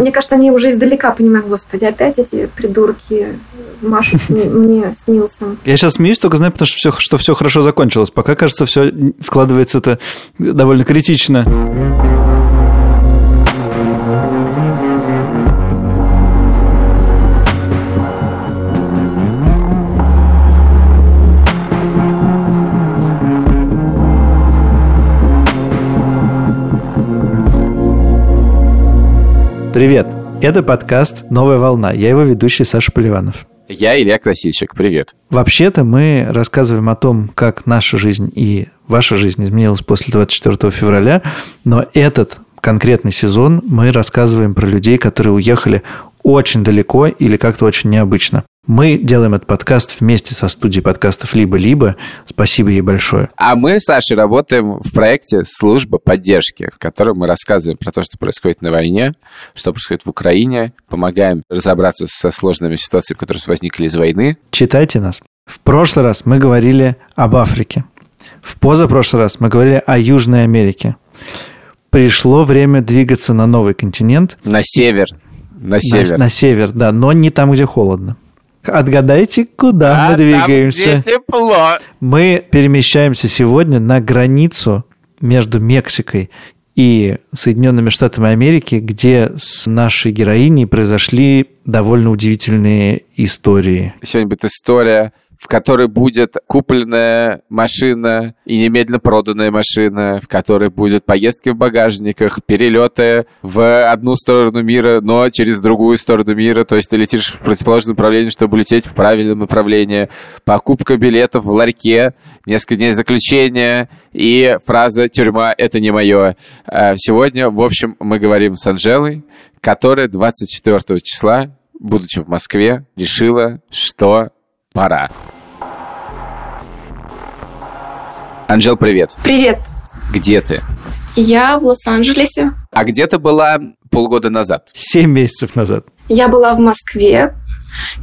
Мне кажется, они уже издалека понимают, господи, опять эти придурки машут мне с Нилсом. Я сейчас смеюсь, только знаю, потому что все, что все хорошо закончилось. Пока, кажется, все складывается это довольно критично. Привет! Это подкаст «Новая волна». Я его ведущий Саша Поливанов. Я Илья Красильщик. Привет. Вообще-то мы рассказываем о том, как наша жизнь и ваша жизнь изменилась после 24 февраля, но этот конкретный сезон мы рассказываем про людей, которые уехали очень далеко или как-то очень необычно. Мы делаем этот подкаст вместе со студией подкастов «Либо-либо». Спасибо ей большое. А мы с Сашей работаем в проекте «Служба поддержки», в котором мы рассказываем про то, что происходит на войне, что происходит в Украине, помогаем разобраться со сложными ситуациями, которые возникли из войны. Читайте нас. В прошлый раз мы говорили об Африке. В позапрошлый раз мы говорили о Южной Америке. Пришло время двигаться на новый континент. На север. На север. На, на север, да, но не там, где холодно. Отгадайте, куда а мы двигаемся. Там, где тепло. Мы перемещаемся сегодня на границу между Мексикой и Соединенными Штатами Америки, где с нашей героиней произошли довольно удивительные истории. Сегодня будет история в которой будет купленная машина и немедленно проданная машина, в которой будет поездки в багажниках, перелеты в одну сторону мира, но через другую сторону мира, то есть ты летишь в противоположном направлении, чтобы лететь в правильном направлении, покупка билетов в ларьке, несколько дней заключения и фраза «тюрьма – это не мое». А сегодня, в общем, мы говорим с Анжелой, которая 24 числа будучи в Москве, решила, что пора. Анжел, привет. Привет. Где ты? Я в Лос-Анджелесе. А где ты была полгода назад? Семь месяцев назад. Я была в Москве,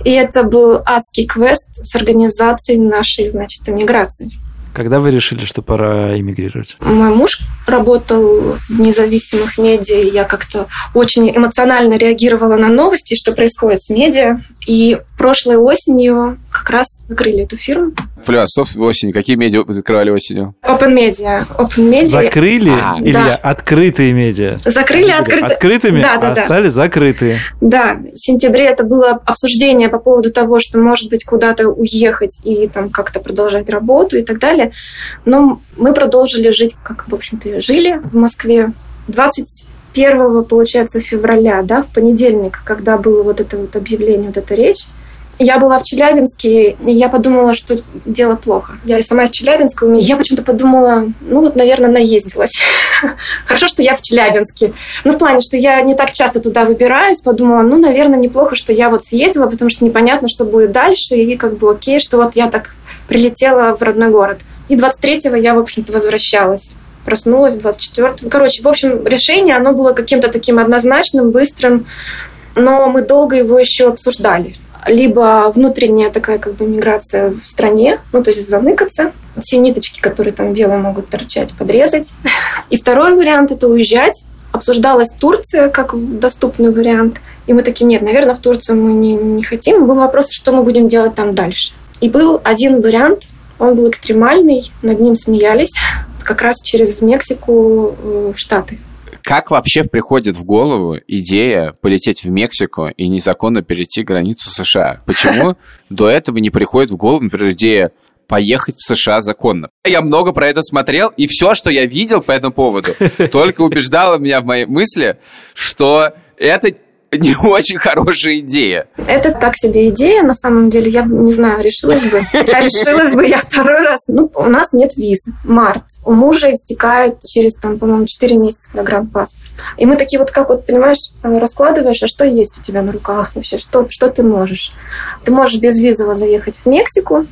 и это был адский квест с организацией нашей, значит, эмиграции. Когда вы решили, что пора эмигрировать? Мой муж работал в независимых медиа, и я как-то очень эмоционально реагировала на новости, что происходит с медиа. И прошлой осенью как раз закрыли эту фирму. Флюасов осенью. Какие медиа вы закрывали осенью? Open Media. Open Media. Закрыли а, или да. открытые медиа? Закрыли открытые. Открытыми, да, да, а да. стали закрытые. Да. В сентябре это было обсуждение по поводу того, что, может быть, куда-то уехать и там как-то продолжать работу и так далее. Но мы продолжили жить, как, в общем-то, и жили в Москве. 21 получается, февраля, да, в понедельник, когда было вот это вот объявление, вот эта речь, я была в Челябинске, и я подумала, что дело плохо. Я сама из Челябинска, и я почему-то подумала, ну вот, наверное, наездилась. Хорошо, что я в Челябинске. Ну, в плане, что я не так часто туда выбираюсь, подумала, ну, наверное, неплохо, что я вот съездила, потому что непонятно, что будет дальше, и как бы окей, что вот я так прилетела в родной город. И 23-го я, в общем-то, возвращалась проснулась 24-го. Короче, в общем, решение, оно было каким-то таким однозначным, быстрым, но мы долго его еще обсуждали либо внутренняя такая как бы миграция в стране, ну то есть заныкаться, все ниточки, которые там белые могут торчать, подрезать. И второй вариант это уезжать. Обсуждалась Турция как доступный вариант. И мы такие, нет, наверное, в Турцию мы не, не хотим. Был вопрос, что мы будем делать там дальше. И был один вариант, он был экстремальный, над ним смеялись, как раз через Мексику э, в Штаты. Как вообще приходит в голову идея полететь в Мексику и незаконно перейти границу США? Почему до этого не приходит в голову, например, идея поехать в США законно. Я много про это смотрел, и все, что я видел по этому поводу, только убеждало меня в моей мысли, что это не очень хорошая идея. Это так себе идея, на самом деле. Я не знаю, решилась бы. Решилась бы я второй раз. Ну, у нас нет виз. Март. У мужа истекает через, там, по-моему, 4 месяца загранпаспорт. И мы такие вот, как вот, понимаешь, раскладываешь, а что есть у тебя на руках вообще? Что, что ты можешь? Ты можешь без визово заехать в Мексику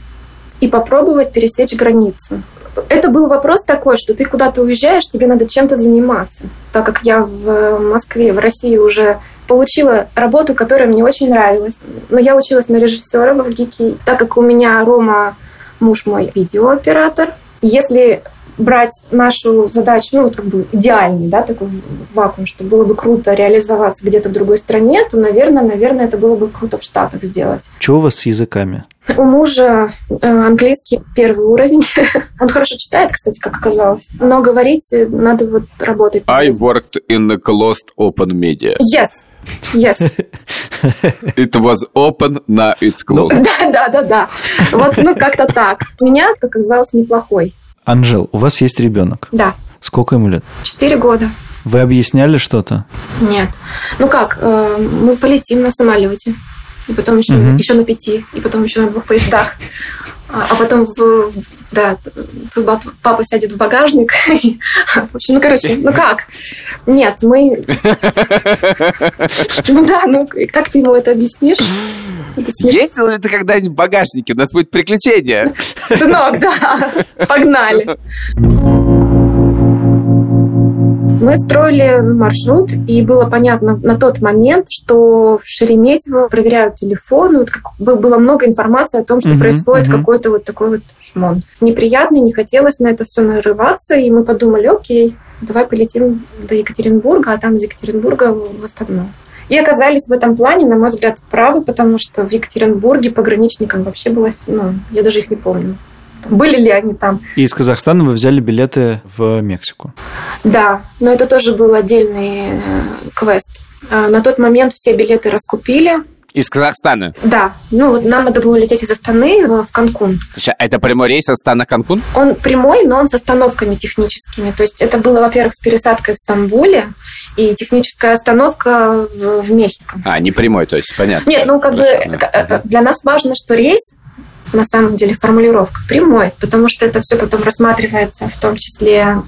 и попробовать пересечь границу это был вопрос такой, что ты куда-то уезжаешь, тебе надо чем-то заниматься. Так как я в э, Москве, в России уже получила работу, которая мне очень нравилась. Но я училась на режиссера в ГИКе, так как у меня Рома, муж мой, видеооператор. Если брать нашу задачу, ну, вот как бы идеальный, да, такой вакуум, что было бы круто реализоваться где-то в другой стране, то, наверное, наверное, это было бы круто в Штатах сделать. Что у вас с языками? У мужа э, английский первый уровень. Он хорошо читает, кстати, как оказалось. Но говорить надо вот работать. I worked in the closed open media. Yes. Yes. It was open, now it's Ну, closed. да, да, да, да. Вот, ну, как-то так. У меня, как оказалось, неплохой. Анжел, у вас есть ребенок. Да. Сколько ему лет? Четыре года. Вы объясняли что-то? Нет. Ну как, э, мы полетим на самолете, и потом еще, Мгм. еще на пяти, и потом еще на двух поездах. А, а потом в, в- да, твой баб- папа сядет в багажник. В общем, ну, короче, ну как? Нет, мы... Ну да, ну как ты ему это объяснишь? Ездил ли ты когда-нибудь в багажнике? У нас будет приключение. Сынок, да, погнали. Мы строили маршрут, и было понятно на тот момент, что в Шереметьево проверяют телефоны. Вот как бы- было много информации о том, что Мгм, происходит мгм. какой-то вот такой вот шмон. Неприятно, не хотелось на это все нарываться, и мы подумали, окей, давай полетим до Екатеринбурга, а там из Екатеринбурга в остальное. И оказались в этом плане, на мой взгляд, правы, потому что в Екатеринбурге пограничникам вообще было, ну, я даже их не помню. Были ли они там? И из Казахстана вы взяли билеты в Мексику. Да, но это тоже был отдельный э, квест. Э, На тот момент все билеты раскупили. Из Казахстана. Да, ну вот нам надо было лететь из Астаны в Канкун. Ща, Это прямой рейс Астана-Канкун? Он прямой, но он с остановками техническими. То есть это было, во-первых, с пересадкой в Стамбуле и техническая остановка в, в Мехико. А, не прямой, то есть, понятно. Нет, ну как Хорошо, бы да. э, для нас важно, что рейс на самом деле формулировка прямой, потому что это все потом рассматривается в том числе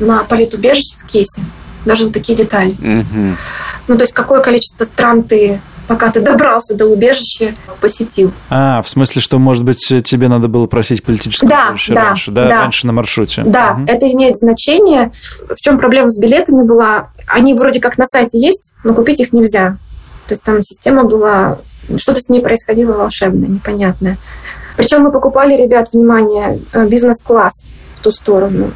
на политубежище в кейсе. Даже вот такие детали. Мгм. Ну, то есть какое количество стран ты, пока ты добрался до убежища, посетил. А, в смысле, что, может быть, тебе надо было просить политическое Да, убежище да, раньше, да, да. раньше на маршруте. Да, Мгм. это имеет значение. В чем проблема с билетами была? Они вроде как на сайте есть, но купить их нельзя. То есть там система была... Что-то с ней происходило волшебное, непонятное. Причем мы покупали, ребят, внимание, э, бизнес-класс в ту сторону.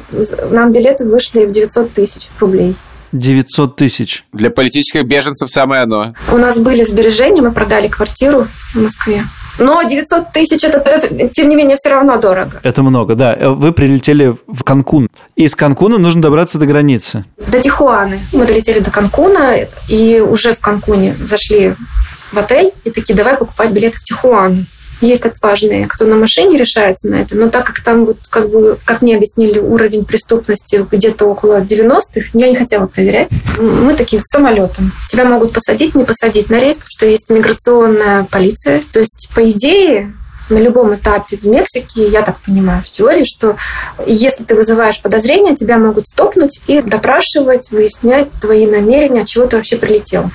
Нам билеты вышли в 900 тысяч рублей. 900 тысяч. Для политических беженцев самое оно. У нас были сбережения, мы продали квартиру в Москве. Но 900 тысяч, это, это, тем не менее, все равно дорого. Это много, да. Э, Вы прилетели в Канкун. Из Канкуна нужно добраться до границы. До Тихуаны. Мы долетели до Канкуна, и уже в Канкуне зашли в отель и такие, давай покупать билеты в Тихуану. Есть отважные, кто на машине решается на это, но так как там, вот, как бы, как мне объяснили, уровень преступности где-то около 90-х, я не хотела проверять. Мы такие, самолетом. Тебя могут посадить, не посадить на рейс, потому что есть миграционная полиция. То есть, по идее, на любом этапе в Мексике, я так понимаю, в теории, что если ты вызываешь подозрения, тебя могут стопнуть и допрашивать, выяснять твои намерения, от чего ты вообще прилетел.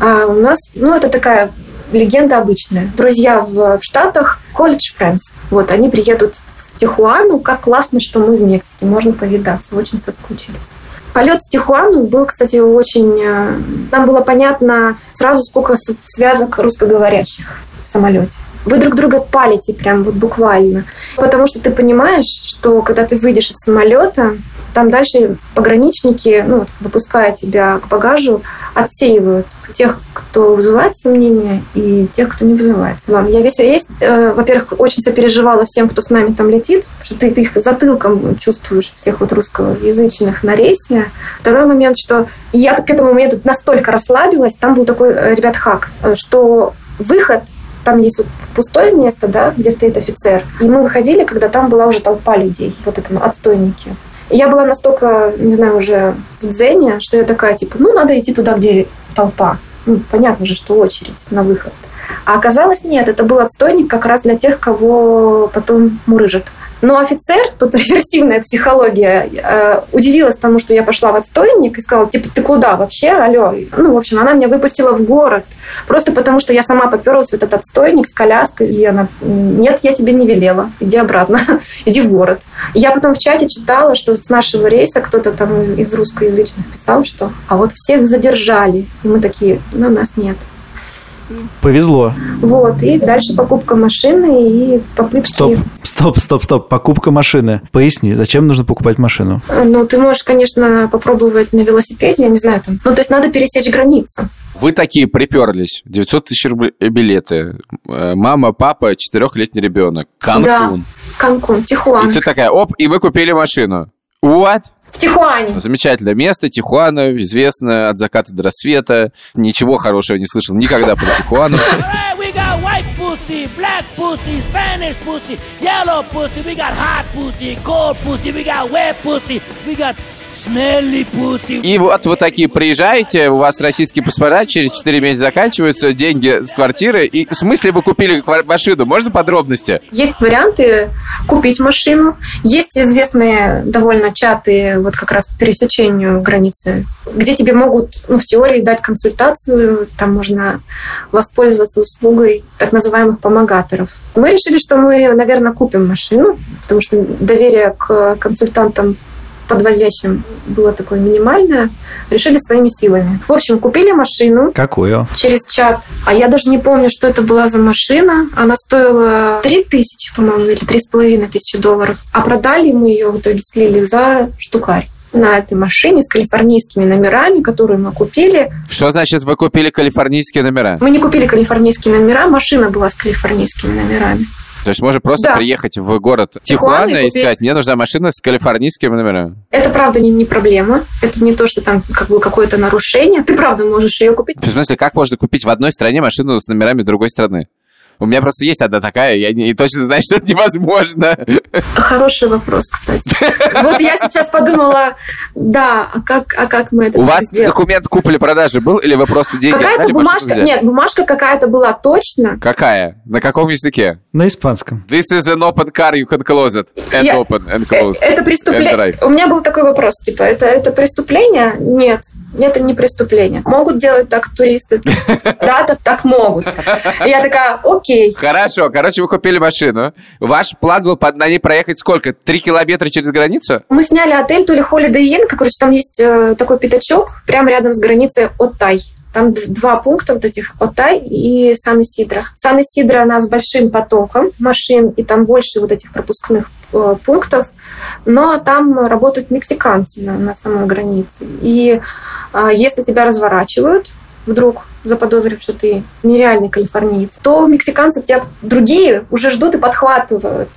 А у нас, ну, это такая легенда обычная. Друзья в, в Штатах, college friends, вот, они приедут в Тихуану, как классно, что мы в Мексике, можно повидаться, очень соскучились. Полет в Тихуану был, кстати, очень... э, Нам было понятно сразу, сколько связок русскоговорящих в самолете. Вы друг друга палите прям вот буквально. Потому что ты понимаешь, что когда ты выйдешь из самолета, там дальше пограничники, ну, выпуская тебя к багажу, отсеивают тех, кто вызывает сомнения, и тех, кто не вызывает. Вам я весь рейс, э, во-первых, очень сопереживала всем, кто с нами там летит, потому что ты, ты их затылком чувствуешь, всех вот русскоязычных на рейсе. Второй момент, что я к этому моменту настолько расслабилась, там был такой, э, ребят, хак, э, что выход там есть вот пустое место, да, где стоит офицер. И мы выходили, когда там была уже толпа людей, вот это ну, отстойники. И я была настолько, не знаю, уже в дзене, что я такая, типа, ну, надо идти туда, где толпа. Ну, понятно же, что очередь на выход. А оказалось, нет, это был отстойник как раз для тех, кого потом мурыжат. Но офицер, тут реверсивная психология, э, удивилась тому, что я пошла в отстойник и сказала, типа, ты куда вообще, алло? Ну, в общем, она меня выпустила в город, просто потому что я сама поперлась в этот отстойник с коляской, и она, нет, я тебе не велела, иди обратно, иди в город. И я потом в чате читала, что с нашего рейса кто-то там из русскоязычных писал, что а вот всех задержали. И мы такие, ну, нас нет. Повезло. Вот, и дальше покупка машины и попытки... Стоп. Стоп. Стоп, стоп. Покупка машины. Поясни, зачем нужно покупать машину? Ну, ты можешь, конечно, попробовать на велосипеде, я не знаю, там. Ну, то есть надо пересечь границу. Вы такие приперлись. 900 тысяч рублей билеты. Э, Мама, папа, четырехлетний ребенок. Канкун. Да. Канкун, И Тихуана. ты такая, оп, и вы купили машину. What? Тихуане. Замечательное место, Тихуана, известно от заката до рассвета. Ничего хорошего не слышал никогда про Тихуану. Pussy, black pussy, Spanish pussy, yellow pussy, we got hot pussy, cold pussy, we got wet pussy, we got. И вот вы такие приезжаете, у вас российские паспорта, через 4 месяца заканчиваются, деньги с квартиры. И в смысле вы купили машину? Можно подробности? Есть варианты купить машину. Есть известные довольно чаты вот как раз по пересечению границы, где тебе могут, ну, в теории дать консультацию. Там можно воспользоваться услугой так называемых помогаторов. Мы решили, что мы, наверное, купим машину, потому что доверие к консультантам подвозящим было такое минимальное. Решили своими силами. В общем, купили машину, Какую? через чат. А я даже не помню, что это была за машина. Она стоила 3 тысячи, по-моему, или три с половиной тысячи долларов. А продали мы ее в итоге слили за штукарь на этой машине с калифорнийскими номерами, которую мы купили. Что значит вы купили калифорнийские номера? Мы не купили калифорнийские номера, машина была с калифорнийскими номерами. То есть можно просто Да. приехать в город Тихуана Тихуана и и сказать, мне нужна машина с калифорнийскими номерами. Это правда не, не проблема. Это не то, что там как бы какое-то нарушение. Ты правда можешь ее купить. В смысле, как можно купить в одной стране машину с номерами другой страны? У меня просто есть одна такая, я не, и точно знаю, что это невозможно. Хороший вопрос, кстати. Вот я сейчас подумала, да, а как, а как мы это У вас сделаем? документ купли-продажи был или вы просто деньги Какая-то бумажка, нет, бумажка какая-то была точно. Какая? На каком языке? На испанском. This is an open car, you can close it. And Я- open, and Э, close. Это преступление. У меня был такой вопрос, типа, это, это преступление? Нет, это не преступление. Могут делать так туристы? Да, так, так могут. И я такая, окей. Хорошо, короче, вы купили машину. Ваш план был под- на ней проехать сколько? Три километра через границу? Мы сняли отель, то ли Holiday Inn, короче, там есть э, такой пятачок, прямо рядом с границей Оттай. Там два пункта вот этих, Оттай и Сан-Исидро. Сан-Исидро, она с большим потоком машин, и там больше вот этих пропускных э, пунктов, но там работают мексиканцы на, на самой границе. И э, если тебя разворачивают, вдруг заподозрив, что ты нереальный калифорниец, то мексиканцы тебя другие уже ждут и подхватывают,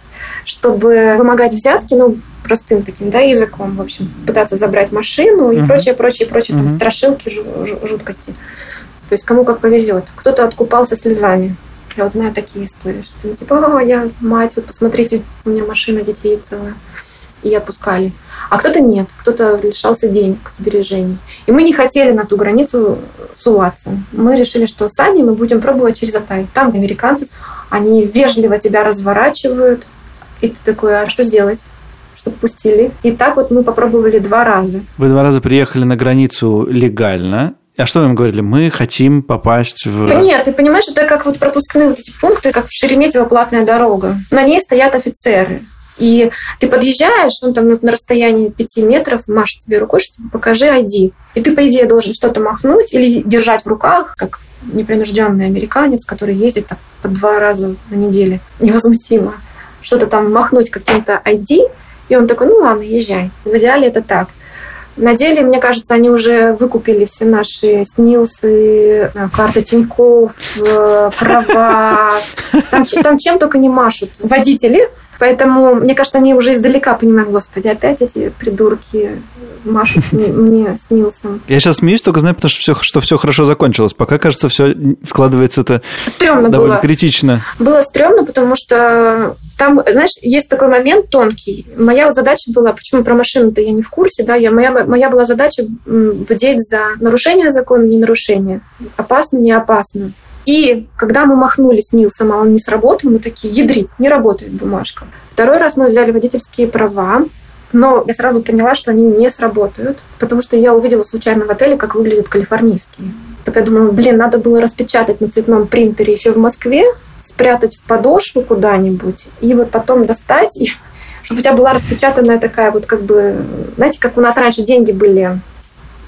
чтобы вымогать взятки, ну, простым таким, да, языком, в общем, пытаться забрать машину и Мгм. прочее, прочее, прочее, там, Мгм. страшилки, жу- жу- жуткости. То есть кому как повезет. Кто-то откупался слезами. Я вот знаю такие истории, что типа, а, я мать, вот посмотрите, у меня машина детей целая. И отпускали. А кто-то нет, кто-то лишался денег, сбережений. И мы не хотели на ту границу суваться. Мы решили, что сами мы будем пробовать через Атай. Там американцы, они вежливо тебя разворачивают. И ты такой, а что сделать? Чтобы пустили. И так вот мы попробовали два раза. Вы два раза приехали на границу легально. А что им говорили? Мы хотим попасть в... Нет, ты понимаешь, это как вот пропускные вот эти пункты, как в Шереметьево платная дорога. На ней стоят офицеры. И ты подъезжаешь, он там на расстоянии пяти метров машет тебе рукой, что типа, покажи ID. И ты, по идее, должен что-то махнуть или держать в руках, как непринужденный американец, который ездит так по два раза на неделю невозмутимо. Что-то там махнуть каким-то ID, и он такой, ну ладно, езжай. В идеале это так. На деле, мне кажется, они уже выкупили все наши снилсы, э, карты Тинькофф, э, права. Там, там чем только не машут водители. Поэтому, мне кажется, они уже издалека понимают, господи, опять эти придурки машут мне, снился. Я сейчас смеюсь, только знаю, потому что все, что все хорошо закончилось. Пока, кажется, все складывается это Стрёмно довольно было. критично. Было стрёмно, потому что там, знаешь, есть такой момент тонкий. Моя вот задача была, почему про машину-то я не в курсе, да, я, моя, моя была задача бдеть за нарушение закона, не нарушение. Опасно, не опасно. И когда мы махнули с Нилсом, а он не сработал, мы такие, ядрить, не работает бумажка. Второй раз мы взяли водительские права, но я сразу поняла, что они не сработают, потому что я увидела случайно в отеле, как выглядят калифорнийские. Так я думаю, блин, надо было распечатать на цветном принтере еще в Москве, спрятать в подошву куда-нибудь и вот потом достать, и чтобы у тебя была распечатанная такая вот как бы, знаете, как у нас раньше деньги были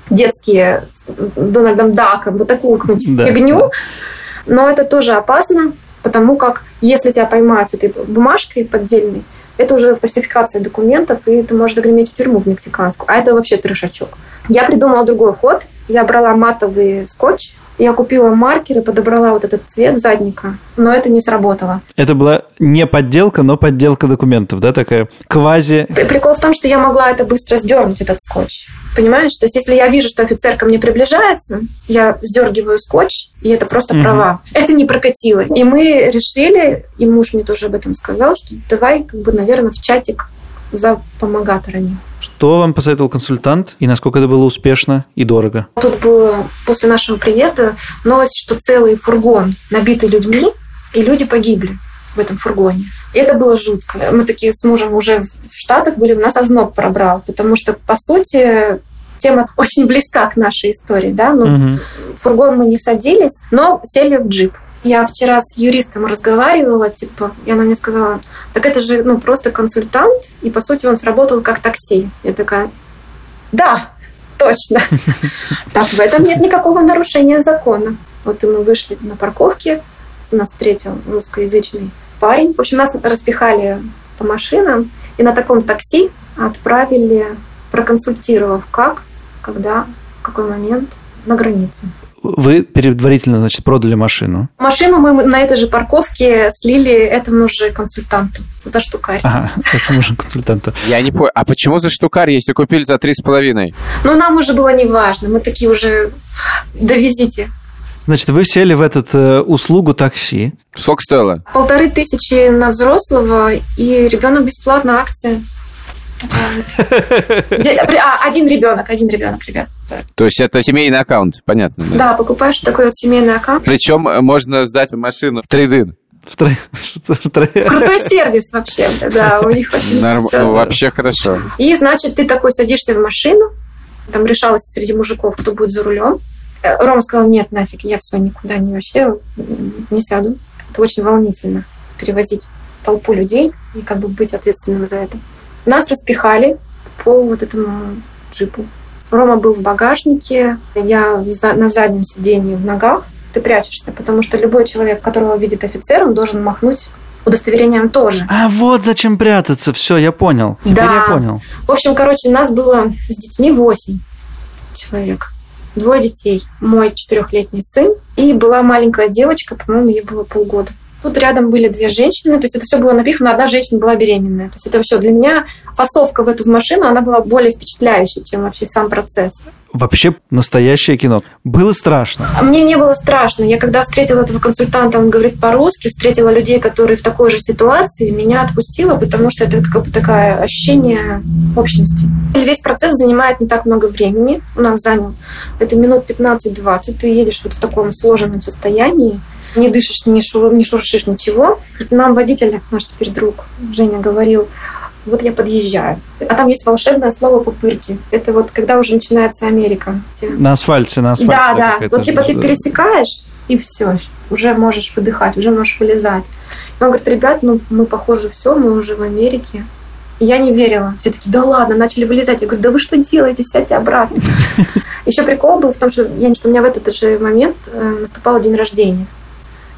детские с Дональдом Даком, вот такую какую-нибудь Да, фигню. да. Но это тоже опасно, потому как Если тебя поймают с этой бумажкой поддельной, это уже фальсификация документов, и ты можешь загреметь в тюрьму в мексиканскую. А это вообще трешачок. Я придумала другой ход. Я брала матовый скотч, я купила маркеры, подобрала вот этот цвет задника, но это не сработало. Это была не подделка, но подделка документов, да, такая квази... Прикол в том, что я могла это быстро сдернуть, этот скотч. Понимаешь? То есть, если я вижу, что офицер ко мне приближается, я сдергиваю скотч, и это просто угу. права. Это не прокатило. И мы решили, и муж мне тоже об этом сказал, что давай, как бы, наверное, в чатик за помогаторами. Что вам посоветовал консультант и насколько это было успешно и дорого? Тут было после нашего приезда новость, что целый фургон набитый людьми, и люди погибли в этом фургоне. И это было жутко. Мы такие с мужем уже в Штатах были, у нас озноб пробрал, потому что, по сути, тема очень близка к нашей истории, да, ну, угу. фургон мы не садились, но сели в джип. Я вчера с юристом разговаривала, типа, и она мне сказала, так это же, ну, просто консультант, и, по сути, он сработал как такси. Я такая, да, точно. Так, в этом нет никакого нарушения закона. Вот и мы вышли на парковке, нас встретил русскоязычный парень. В общем, нас распихали по машинам, и на таком такси отправили, проконсультировав, как, когда, в какой момент на границу. Вы предварительно, значит, продали машину? Машину мы на этой же парковке слили этому же консультанту за штукарь. Ага, этому же консультанту. Я не понял, а почему за штукарь, если купили за три с половиной? Ну, нам уже было не важно, мы такие уже довезите. Значит, вы сели в этот э, услугу такси. Сколько стоило? Полторы тысячи на взрослого, и ребенок бесплатно акция. А, один ребенок, один ребенок, ребят. То есть это семейный аккаунт, понятно? Да, да покупаешь такой вот семейный аккаунт. Причем э, можно сдать машину в трейдин. Крутой сервис вообще, да, у них очень Норм... Вообще хорошо. И, значит, ты такой садишься в машину, там решалось среди мужиков, кто будет за рулем. Э, Ром сказал, нет, нафиг, я все, никуда не вообще не сяду. Это очень волнительно, перевозить толпу людей и как бы быть ответственным за это. Нас распихали по вот этому джипу. Рома был в багажнике, я на заднем сидении в ногах. Ты прячешься, потому что любой человек, которого видит офицер, он должен махнуть удостоверением тоже. А вот зачем прятаться. Все, я понял. Теперь да. я понял. В общем, короче, нас было с детьми восемь человек. Двое детей. Мой четырехлетний сын и была маленькая девочка, по-моему, ей было полгода. Тут рядом были две женщины, то есть это все было напихано, одна женщина была беременная. То есть это все для меня фасовка в эту машину, она была более впечатляющей, чем вообще сам процесс. Вообще настоящее кино. Было страшно? Мне не было страшно. Я когда встретила этого консультанта, он говорит по-русски, встретила людей, которые в такой же ситуации, меня отпустило, потому что это как бы такое ощущение общности. Весь процесс занимает не так много времени. У нас занял это минут 15-20. Ты едешь вот в таком сложенном состоянии не дышишь, не, шур, не шуршишь, ничего. Нам водитель, наш теперь друг Женя, говорил, вот я подъезжаю. А там есть волшебное слово пупырки. Это вот когда уже начинается Америка. На асфальте, на асфальте. Да, да. Вот типа ты пересекаешь, и все, уже можешь выдыхать, уже можешь вылезать. И он говорит, ребят, ну мы, похоже, все, мы уже в Америке. И я не верила. Все таки да ладно, начали вылезать. Я говорю, да вы что делаете, сядьте обратно. Еще прикол был в том, что, я, что у меня в этот же момент э, наступал день рождения.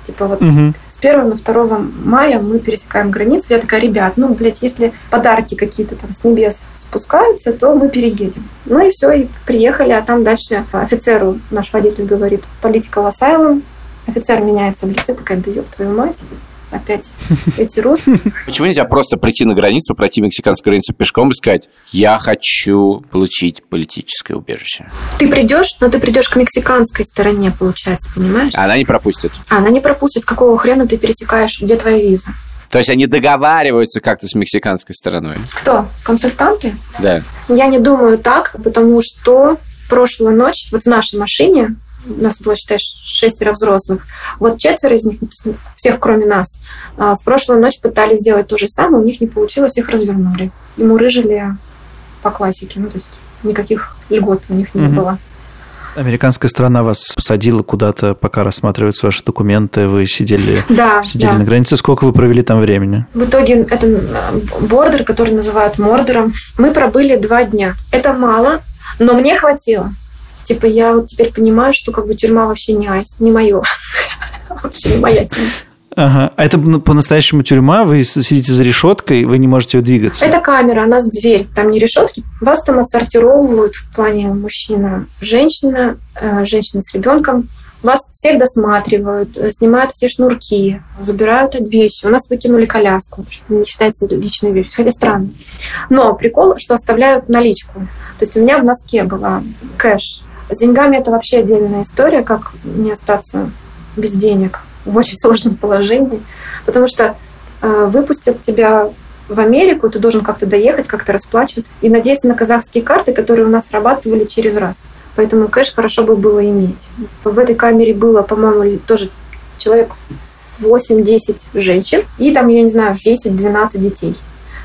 Типа вот угу. с 1 на 2 мая мы пересекаем границу. Я такая, ребят, ну, блядь, если подарки какие-то там с небес спускаются, то мы переедем. Ну и все, и приехали, а там дальше офицеру наш водитель говорит, political asylum, офицер меняется в лице, такая, да ёб твою мать, опять эти русские. Почему нельзя просто прийти на границу, пройти мексиканскую границу пешком и сказать, я хочу получить политическое убежище? Ты придешь, но ты придешь к мексиканской стороне, получается, понимаешь? Она не пропустит. Она не пропустит. Какого хрена ты пересекаешь? Где твоя виза? То есть они договариваются как-то с мексиканской стороной? Кто? Консультанты? Да. Я не думаю так, потому что прошлую ночь вот в нашей машине у нас было, считай, шестеро взрослых. Вот четверо из них, всех кроме нас, а, в прошлую ночь пытались сделать то же самое, у них не получилось, их развернули. И мурыжили по классике. Ну, то есть никаких льгот у них не угу. было. Американская страна вас посадила куда-то, пока рассматриваются ваши документы, вы сидели, да, сидели да. на границе. Сколько вы провели там времени? В итоге это бордер, который называют мордером. Мы пробыли два дня. Это мало, но мне хватило. Типа я вот теперь понимаю, что как бы тюрьма вообще не айс, не мое. Вообще не моя тема. Ага. А это ну, по-настоящему тюрьма? Вы сидите за решеткой, вы не можете двигаться? Это камера, у нас дверь, там не решетки. Вас там отсортировывают в плане мужчина, женщина, э, женщина с ребенком. Вас всех досматривают, э, снимают все шнурки, забирают от вещи. У нас выкинули коляску, что не считается личной вещью, хотя странно. Но прикол, что оставляют наличку. То есть у меня в носке была кэш. С деньгами это вообще отдельная история, как не остаться без денег в очень сложном положении. Потому что э, выпустят тебя в Америку, ты должен как-то доехать, как-то расплачиваться и надеяться на казахские карты, которые у нас срабатывали через раз. Поэтому кэш хорошо бы было иметь. В этой камере было, по-моему, тоже человек 8-10 женщин, и там, я не знаю, 10-12 детей.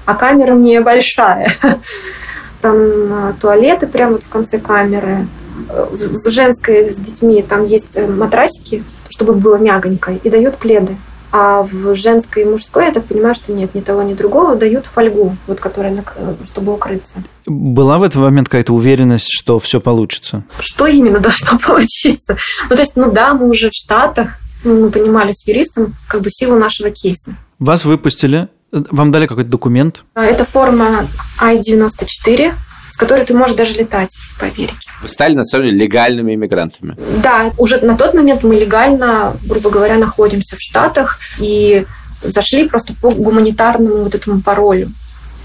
А камера небольшая. Там а, туалеты прямо вот в конце камеры. В женской с детьми там есть э, матрасики, чтобы было мягонько, и дают пледы. А в женской и мужской, я так понимаю, что нет, ни того, ни другого, дают фольгу, вот, которая, чтобы укрыться. Была в этот момент какая-то уверенность, что все получится? Что именно должно получиться? Ну, то есть, ну да, мы уже в Штатах, ну, мы понимали с юристом как бы силу нашего кейса. Вас выпустили, вам дали какой-то документ? А, это форма I-94, с которой ты можешь даже летать по Америке. Вы стали, на самом деле, легальными иммигрантами. Да, уже на тот момент мы легально, грубо говоря, находимся в Штатах и зашли просто по гуманитарному вот этому паролю,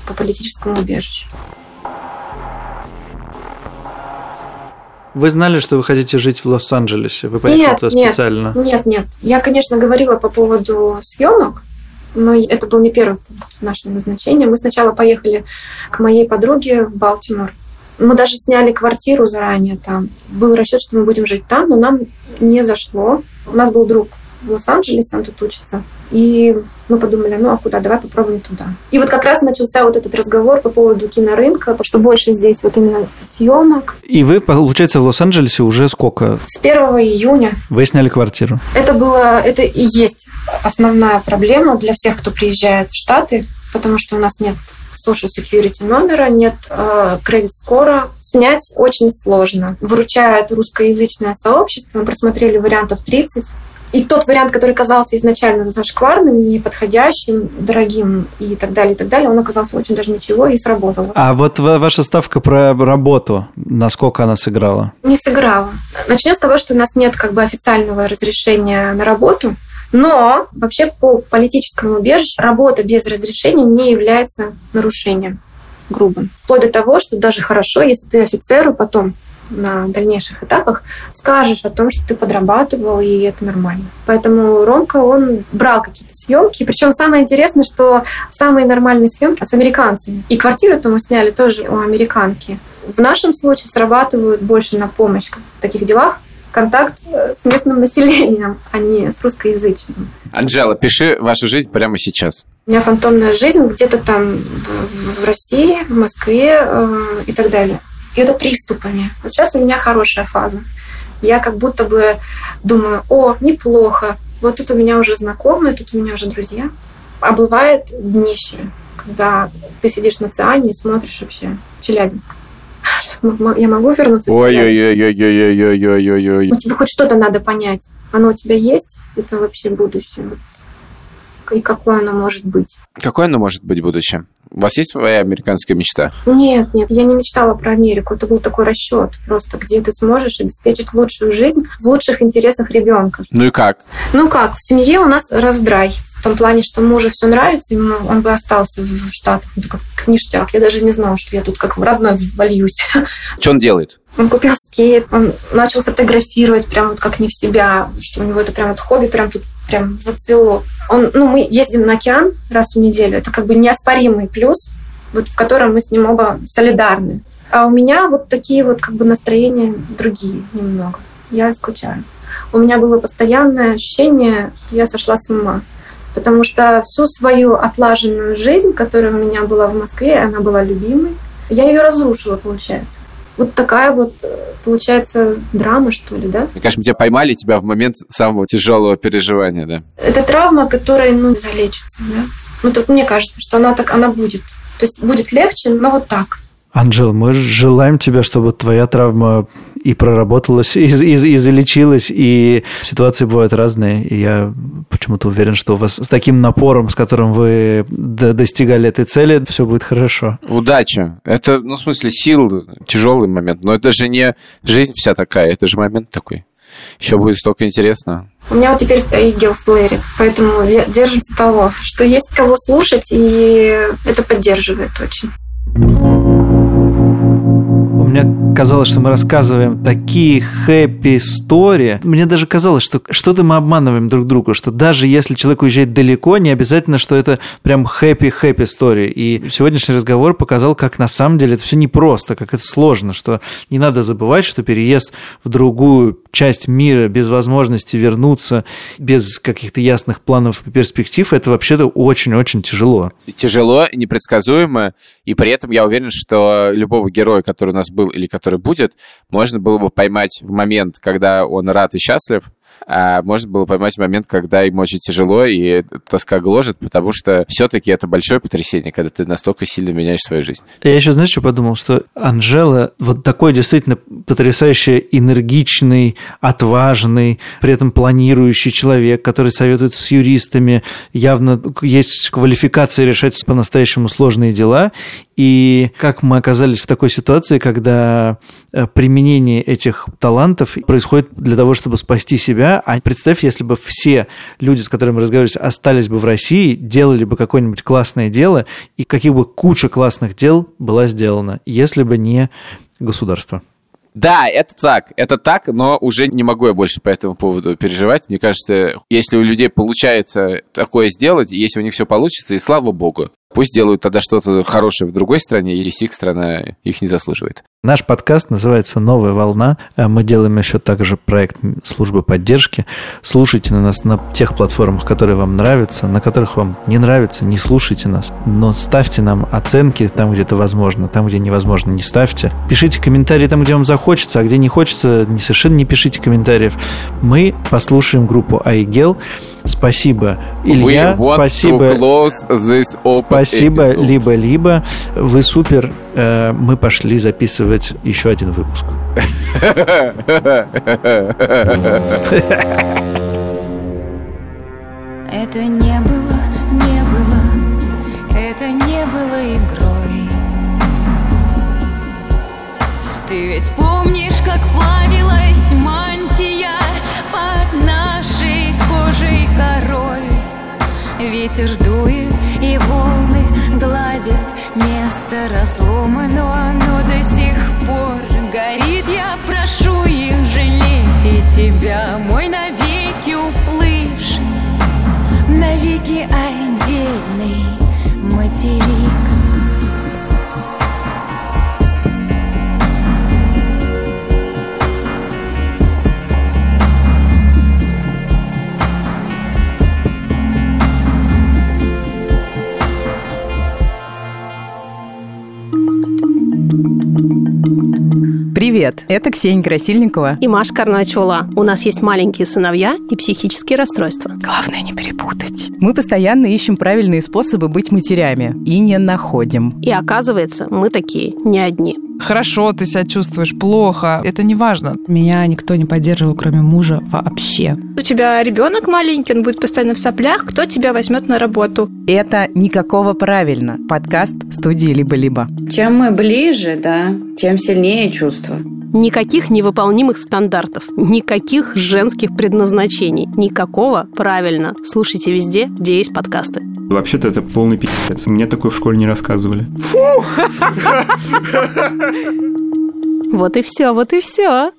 по политическому убежищу. Вы знали, что вы хотите жить в Лос-Анджелесе? Вы поехали нет, туда нет, специально? Нет, нет. Я, конечно, говорила по поводу съемок, но это был не первый пункт нашего назначения. Мы сначала поехали к моей подруге в Балтимор. Мы даже сняли квартиру заранее там. Был расчет, что мы будем жить там, но нам не зашло. У нас был друг в Лос-Анджелесе, он тут учится. И мы подумали, ну а куда, давай попробуем туда. И вот как раз начался вот этот разговор по поводу кинорынка, что больше здесь вот именно съемок. И вы, получается, в Лос-Анджелесе уже сколько? С 1 июня. Вы сняли квартиру? Это было, это и есть основная проблема для всех, кто приезжает в Штаты, потому что у нас нет social security номера, нет кредит э, скора. Снять очень сложно. Выручает русскоязычное сообщество. Мы просмотрели вариантов 30. И тот вариант, который казался изначально зашкварным, неподходящим, дорогим и так далее, и так далее, он оказался очень даже ничего и сработал. А вот ваша ставка про работу, насколько она сыграла? Не сыграла. Начнем с того, что у нас нет как бы официального разрешения на работу, но вообще по политическому убежищу работа без разрешения не является нарушением грубым. Вплоть до того, что даже хорошо, если ты офицеру потом на дальнейших этапах скажешь о том, что ты подрабатывал, и это нормально. Поэтому Ромка, он брал какие-то съемки. Причем самое интересное, что самые нормальные съемки с американцами. И квартиру-то мы сняли тоже у американки. В нашем случае срабатывают больше на помощь в таких делах, контакт э, с местным населением, а не с русскоязычным. Анжела, пиши вашу жизнь прямо сейчас. У меня фантомная жизнь где-то там в, в России, в Москве э, и так далее и это приступами. Вот сейчас у меня хорошая фаза. Я как будто бы думаю, о, неплохо, вот тут у меня уже знакомые, тут у меня уже друзья. А бывает днище, когда ты сидишь на Циане и смотришь вообще Челябинск. Я могу вернуться Ой-ой-ой-ой-ой-ой-ой-ой-ой. Ну, тебе хоть что-то надо понять. Оно у тебя есть? Это вообще будущее. И какое оно может быть? Какое оно может быть будущее? У вас есть своя американская мечта? Нет, нет, я не мечтала про Америку. Это был такой расчет просто, где ты сможешь обеспечить лучшую жизнь в лучших интересах ребенка. Ну и как? Ну как, в семье у нас раздрай. В том плане, что мужу все нравится, ему он бы остался в Штатах. Он такой, ништяк. Я даже не знала, что я тут как в родной вольюсь. Что он делает? Он купил скейт, он начал фотографировать прям вот как не в себя, что у него это прям вот хобби прям тут прям зацвело. Он, ну, мы ездим на океан раз в неделю. Это как бы неоспоримый плюс, вот в котором мы с ним оба солидарны. А у меня вот такие вот как бы настроения другие немного. Я скучаю. У меня было постоянное ощущение, что я сошла с ума. Потому что всю свою отлаженную жизнь, которая у меня была в Москве, она была любимой, я ее разрушила, получается вот такая вот, э, получается, драма, что ли, да? Мне кажется, мы тебя поймали тебя в момент самого тяжелого переживания, да? Это травма, которая, ну, залечится, да? Ну, тут мне кажется, что она так, она будет. То есть будет легче, но вот так. Анжел, мы желаем тебе, чтобы твоя травма и проработалась, и, и, и залечилась, и ситуации бывают разные, и я почему-то уверен, что у вас с таким напором, с которым вы достигали этой цели, все будет хорошо. Удача. Это, ну, в смысле, сил, тяжелый момент. Но это же не жизнь вся такая, это же момент такой. Еще будет столько интересного. У меня вот теперь игел в плеере, поэтому держимся того, что есть кого слушать, и это поддерживает очень мне казалось, что мы рассказываем такие хэппи истории. Мне даже казалось, что что-то мы обманываем друг друга, что даже если человек уезжает далеко, не обязательно, что это прям хэппи-хэппи история. И сегодняшний разговор показал, как на самом деле это все непросто, как это сложно, что не надо забывать, что переезд в другую часть мира без возможности вернуться, без каких-то ясных планов и перспектив, это вообще-то очень-очень тяжело. Тяжело, непредсказуемо, и при этом я уверен, что любого героя, который у нас был или который будет, можно было бы поймать в момент, когда он рад и счастлив, а можно было поймать момент, когда им очень тяжело и тоска гложет, потому что все-таки это большое потрясение, когда ты настолько сильно меняешь свою жизнь. Я еще, знаешь, что подумал? Что Анжела вот такой действительно потрясающий, энергичный, отважный, при этом планирующий человек, который советует с юристами, явно есть квалификация решать по-настоящему сложные дела. И как мы оказались в такой ситуации, когда э, применение этих талантов происходит для того, чтобы спасти себя. А представь, если бы все люди, с которыми разговаривали, остались бы в России, делали бы какое-нибудь классное дело, и каких бы куча классных дел была сделана, если бы не государство. Да, это так, это так, но уже не могу я больше по этому поводу переживать. Мне кажется, если у людей получается такое сделать, если у них все получится, и слава богу. Пусть делают тогда что-то хорошее в другой стране, если их страна их не заслуживает. Наш подкаст называется «Новая волна». Э, мы делаем еще также проект службы поддержки. Слушайте на нас на тех платформах, которые вам нравятся, на которых вам не нравится, не слушайте нас. Но ставьте нам оценки там, где это возможно, там, где невозможно, не ставьте. Пишите комментарии там, где вам захочется, а где не хочется, не совершенно не пишите комментариев. Мы послушаем группу Айгел. Спасибо, Илья. Спасибо. Спасибо, либо-либо. Вы супер. Э, мы пошли записывать еще один выпуск. Это не было, не было, это не было игрой. Ты ведь помнишь, как плавилась мантия под нашей кожей корой? Ветер дует и волны гладят Место разломано, оно до сих пор горит. Я прошу их жалеть и тебя, мой навеки уплывший Навеки отдельный материк Привет, это Ксения Красильникова и Маша Карначула. У нас есть маленькие сыновья и психические расстройства. Главное не перепутать. Мы постоянно ищем правильные способы быть матерями и не находим. И оказывается, мы такие не одни. Хорошо ты себя чувствуешь, плохо, это не важно. Меня никто не поддерживал, кроме мужа, вообще. У тебя ребенок маленький, он будет постоянно в соплях, кто тебя возьмет на работу? Это никакого правильно. Подкаст студии «Либо-либо». Чем мы ближе, да, тем сильнее чувство. Никаких невыполнимых стандартов, никаких женских предназначений, никакого правильно. Слушайте везде, где есть подкасты. Вообще-то это полный пи***ц. Мне такое в школе не рассказывали. Вот и все, вот и все.